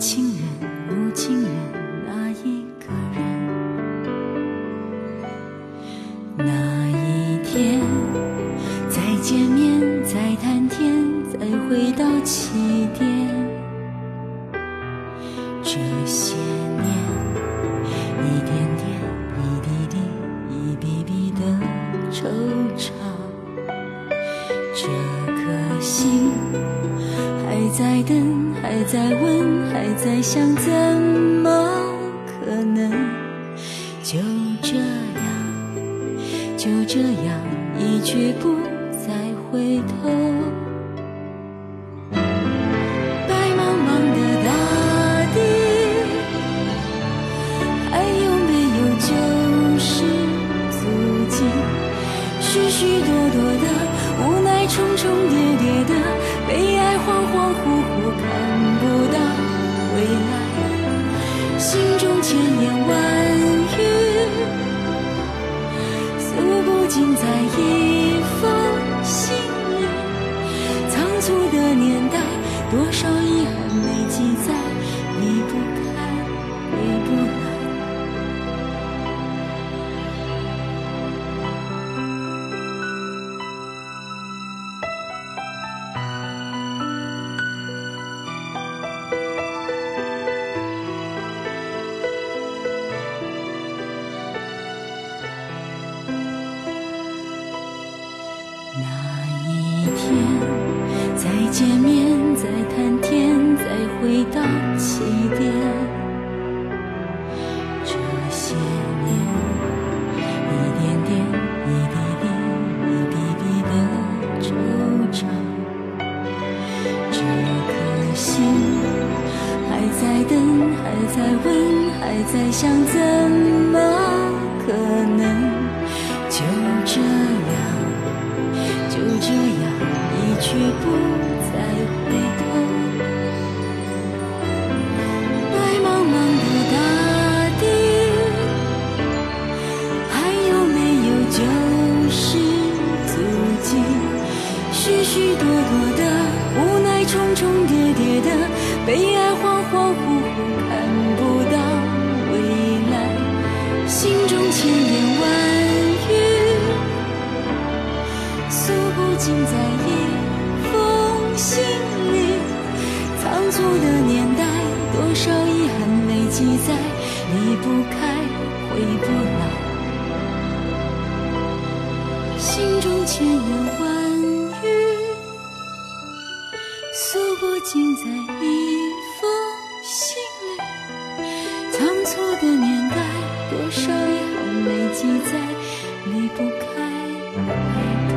轻看不到未来。心中千言万语诉不尽在一封信里。仓促的年代多少遗憾没记载。在等还在问还在想怎么可能？就这样就这样一去不再回。心中千言万语，诉不尽在一封信里。仓促的年代，多少遗憾没记载，离不开太多。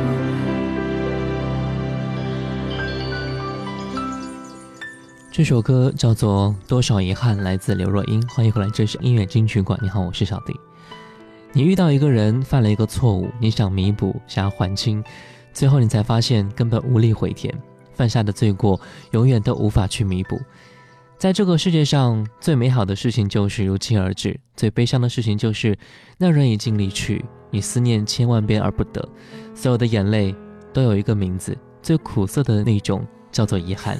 这首歌叫做《多少遗憾》，来自刘若英。欢迎回来，这是音乐金曲馆。你好，我是小迪。你遇到一个人犯了一个错误，你想弥补，想要还清，最后你才发现根本无力回天，犯下的罪过永远都无法去弥补。在这个世界上最美好的事情就是如期而至，最悲伤的事情就是那人已经离去，你思念千万遍而不得。所有的眼泪都有一个名字，最苦涩的那种叫做遗憾。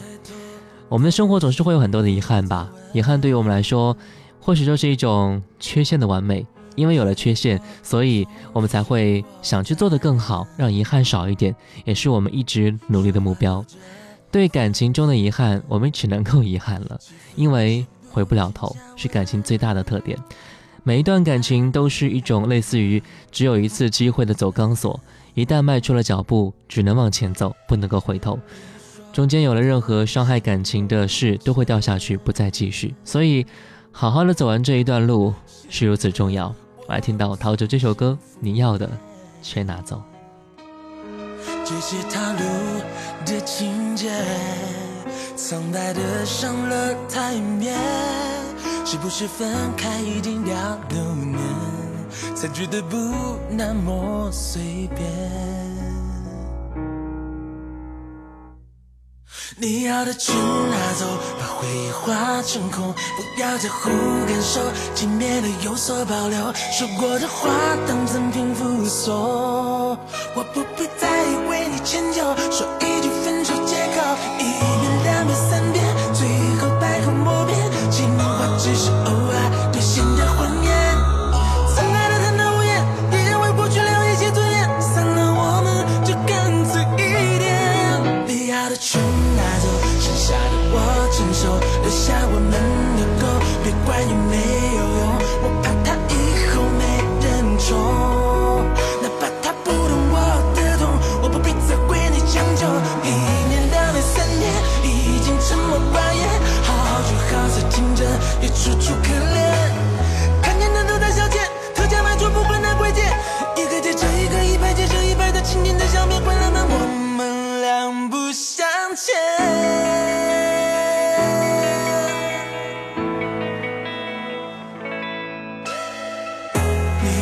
我们的生活总是会有很多的遗憾吧？遗憾对于我们来说，或许就是一种缺陷的完美。因为有了缺陷，所以我们才会想去做的更好，让遗憾少一点，也是我们一直努力的目标。对感情中的遗憾，我们只能够遗憾了，因为回不了头，是感情最大的特点。每一段感情都是一种类似于只有一次机会的走钢索，一旦迈出了脚步，只能往前走，不能够回头。中间有了任何伤害感情的事，都会掉下去，不再继续。所以，好好的走完这一段路是如此重要。我来听到陶喆这首歌，你要的全拿走。这些套路的情节，苍白的上了台面，是不是分开一定要六年，才觉得不那么随便？你要的全拿走，把回忆化成空，不要在乎感受，体面的有所保留。说过的话当赠品附送，我不必再为你迁就，说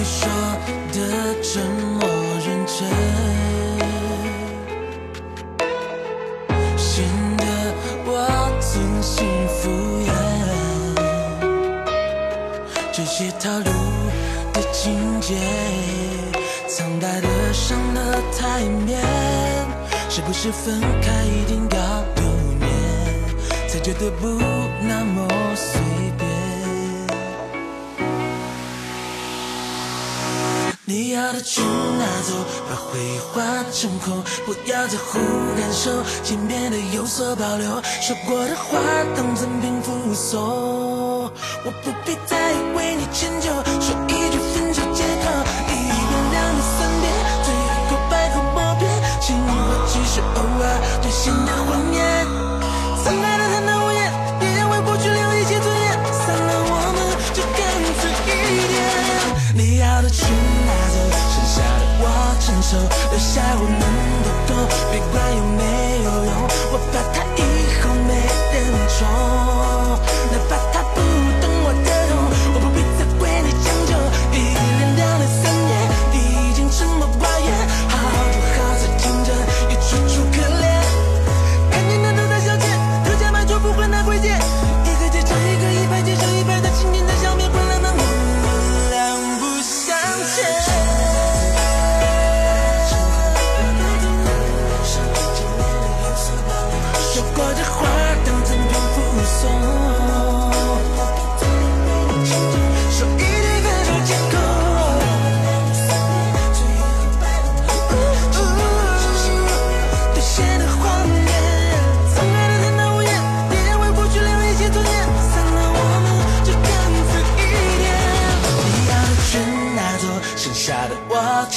你说的这么认真，显得我真心敷衍。这些套路的情节，苍白的上了台面，是不是分开一定要留念，才觉得不那么碎？你要的全拿走，把回忆化成空，不要在乎感受，请变得有所保留，说过的话当赠品附送。我不必再为你迁就，说一句分手借口，一遍两遍三遍，最后百口莫辩，情话只是偶尔兑下我们的狗，别管有没有用，我怕他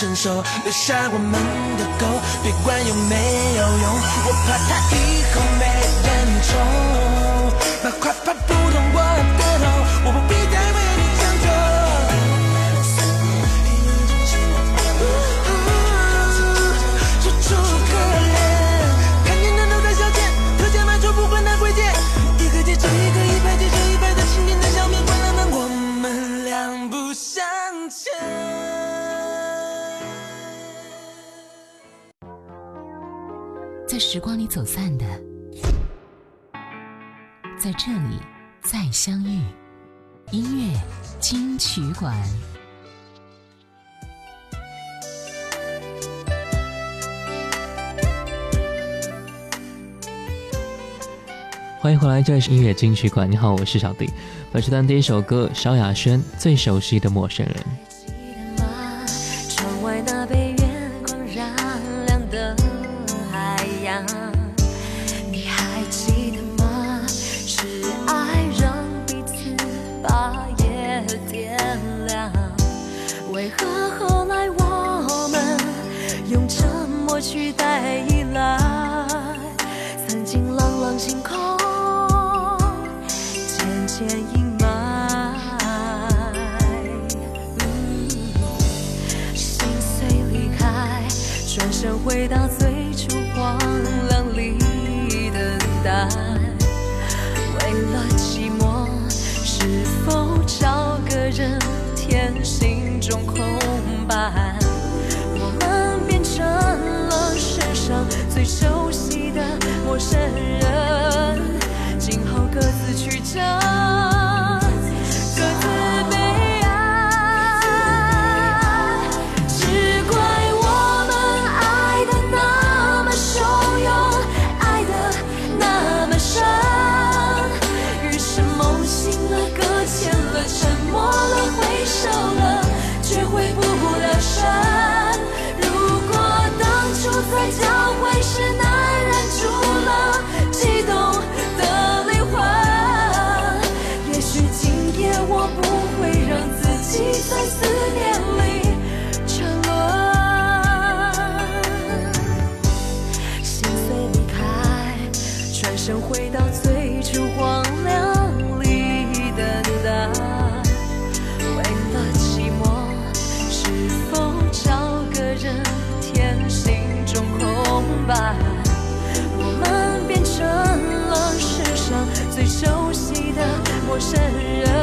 伸手留下我们的狗，别管有没有用，我怕它以后没人宠。那快走散的，在这里再相遇。音乐金曲馆，欢迎回来，这里是音乐金曲馆。你好，我是小弟。本时段第一首歌，萧亚轩最熟悉的陌生人。陌生人，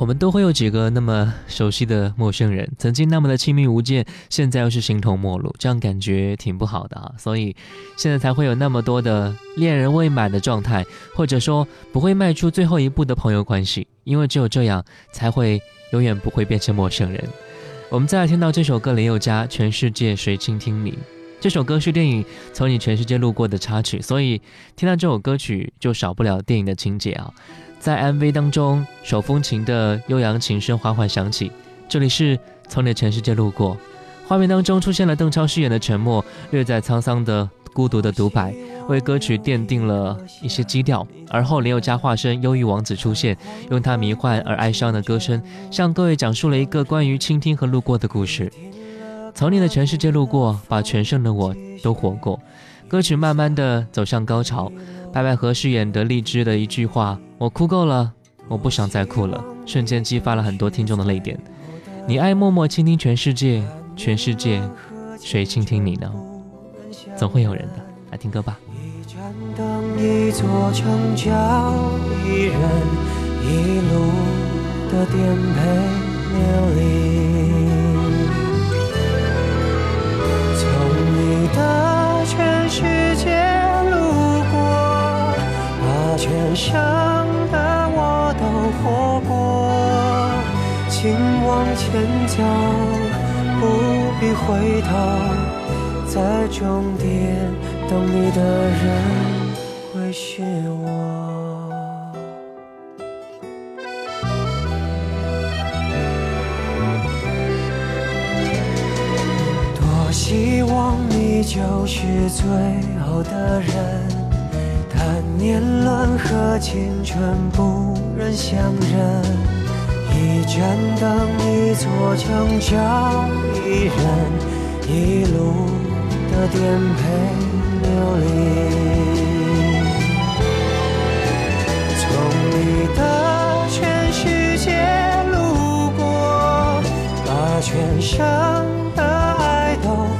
我们都会有几个那么熟悉的陌生人，曾经那么的亲密无间，现在又是形同陌路，这样感觉挺不好的啊。所以现在才会有那么多的恋人未满的状态，或者说不会迈出最后一步的朋友关系，因为只有这样才会永远不会变成陌生人。我们再来听到这首歌，林宥嘉《全世界谁倾听你》。这首歌是电影《从你全世界路过》的插曲，所以听到这首歌曲就少不了电影的情节啊。在 MV 当中，手风琴的悠扬琴声缓缓响起。这里是从你的全世界路过，画面当中出现了邓超饰演的沉默，略带沧桑的孤独的独白，为歌曲奠定了一些基调。而后林宥嘉化身忧郁王子出现，用他迷幻而哀伤的歌声，向各位讲述了一个关于倾听和路过的故事。从你的全世界路过，把全盛的我都活过。歌曲慢慢的走向高潮，白百合饰演的荔枝的一句话：“我哭够了，我不想再哭了。”瞬间激发了很多听众的泪点。你爱默默倾听全世界，全世界谁倾听你呢？总会有人的。来听歌吧。一盏灯，一座城，叫一人一路的颠沛流离。全世界路过，把全盛的我都活过。请往前走，不必回头，在终点等你的人会是我。你就是最后的人，但年轮和青春不忍相认，一盏灯，一座城，找一人，一路的颠沛流离。从你的全世界路过，把全盛的爱都。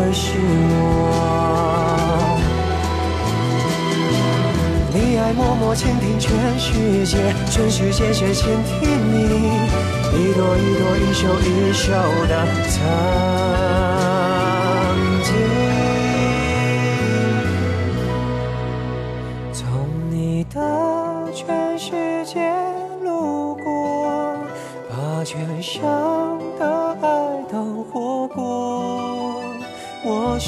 会是我。你爱默默倾听全世界，全世界却倾听你，一朵一朵，一首一首的曾经。从你的全世界路过，把全盛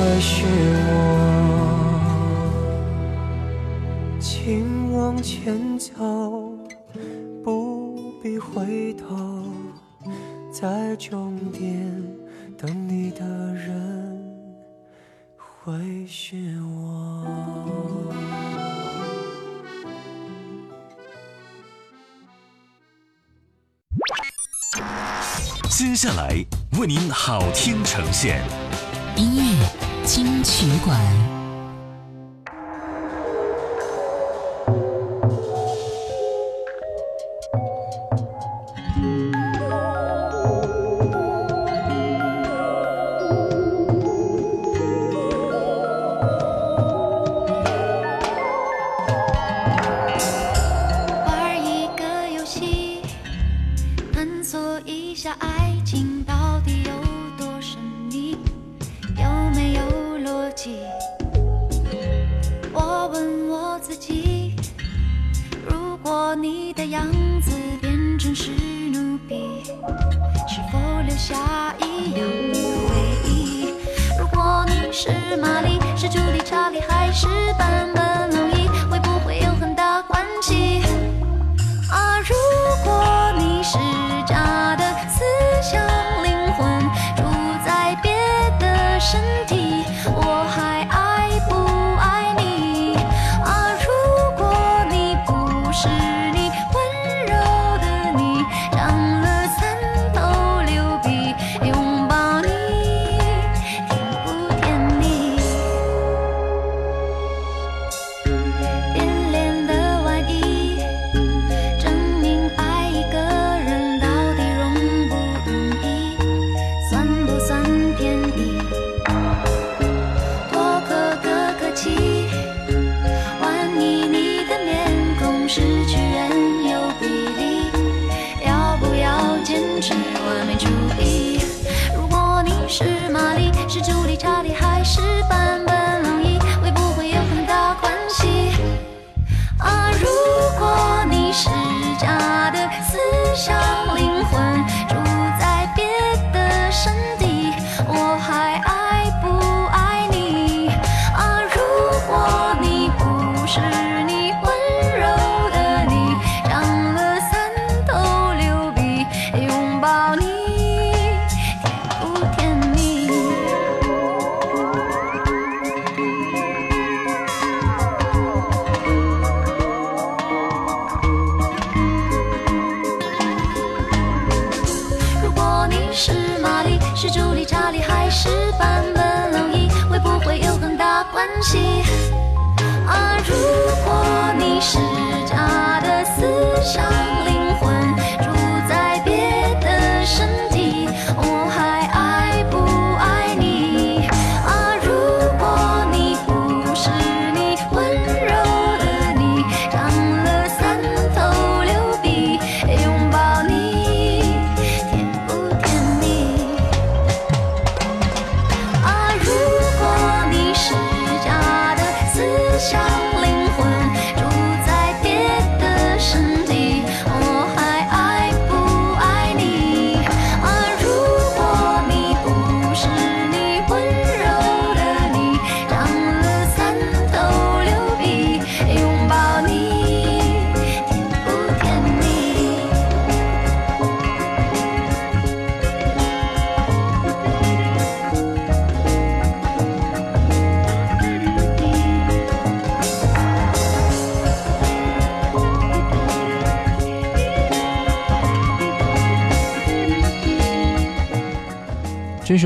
会是我。请往前走，不必回头，在终点等你的人会是我。接下来为您好听呈现，音乐金曲馆。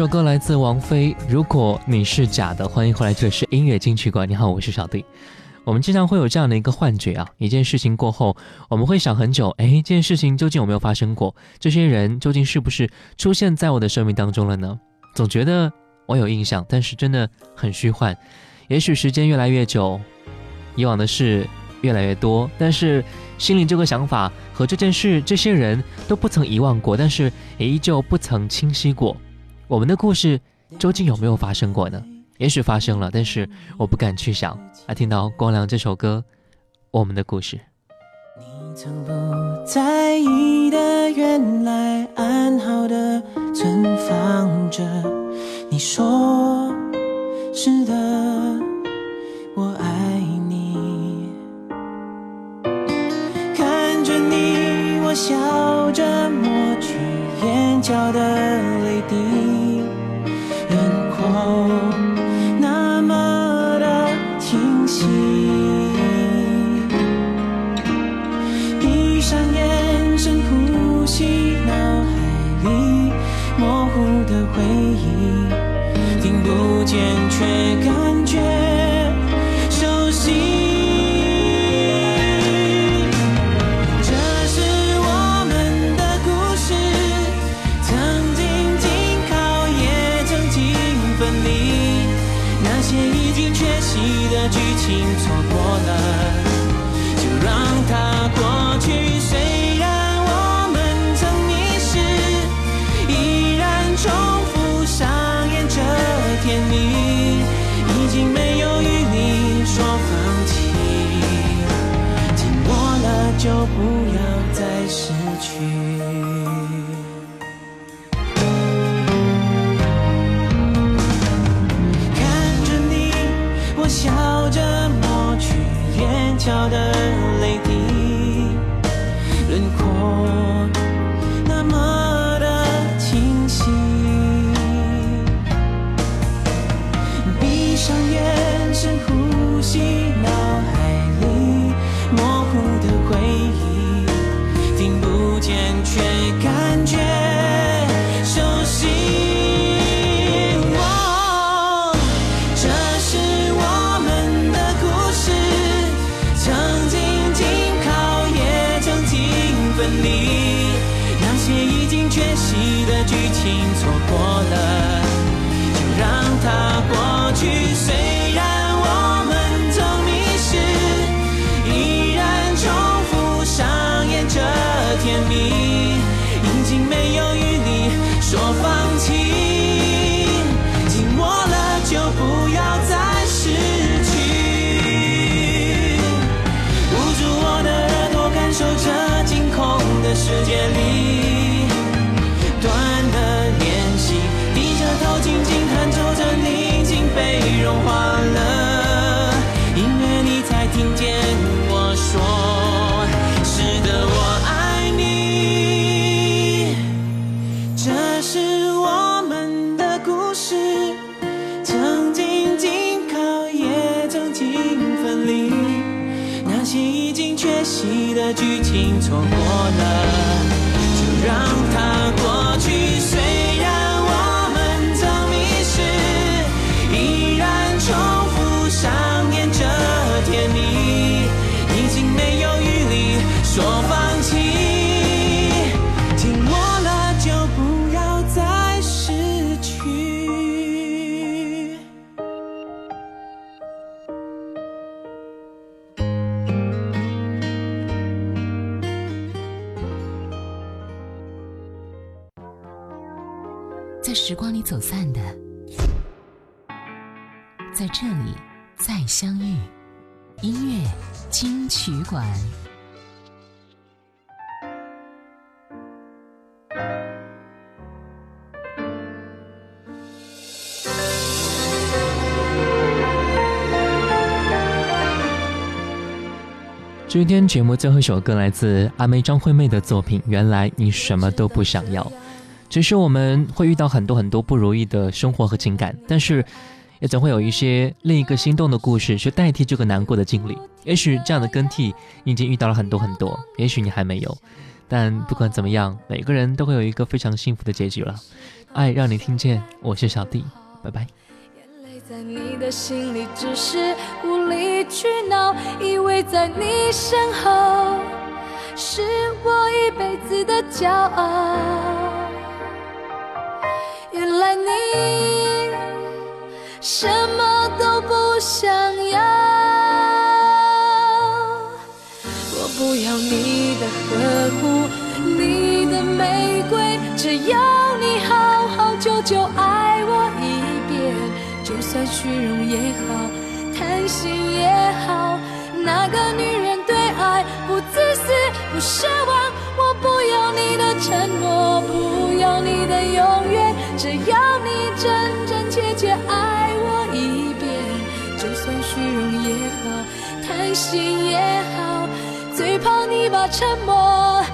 首歌来自王菲。如果你是假的，欢迎回来，这里是音乐金曲馆。你好，我是小弟。我们经常会有这样的一个幻觉啊，一件事情过后，我们会想很久，哎，这件事情究竟有没有发生过？这些人究竟是不是出现在我的生命当中了呢？总觉得我有印象，但是真的很虚幻。也许时间越来越久，以往的事越来越多，但是心里这个想法和这件事、这些人都不曾遗忘过，但是也依旧不曾清晰过。我们的故事究竟有没有发生过呢？也许发生了，但是我不敢去想。来听到光良这首歌，《我们的故事》。你曾不在意的，原来安好的存放着。你说是的，我爱你。看着你，我笑着抹去眼角的泪滴，那么的清晰。闭上眼，深呼吸，脑海里模糊的回忆，听不见却感觉生活。在时光里走散的，在这里再相遇。音乐金曲馆。今天节目最后一首歌来自阿妹张惠妹的作品《原来你什么都不想要》。其实我们会遇到很多很多不如意的生活和情感，但是也总会有一些另一个心动的故事去代替这个难过的经历。也许这样的更替你已经遇到了很多很多，也许你还没有。但不管怎么样，每个人都会有一个非常幸福的结局了。爱让你听见，我是小弟，拜拜。在你的心里只是无理取闹，以为在你身后是我一辈子的骄傲。只要你好好久久爱我一遍。就算虚荣也好，贪心也好，那个女人对爱不自私不奢望。我不要你的承诺，不要你的永远，只要你真真切切爱我一遍。就算虚荣也好，贪心也好，最怕你把沉默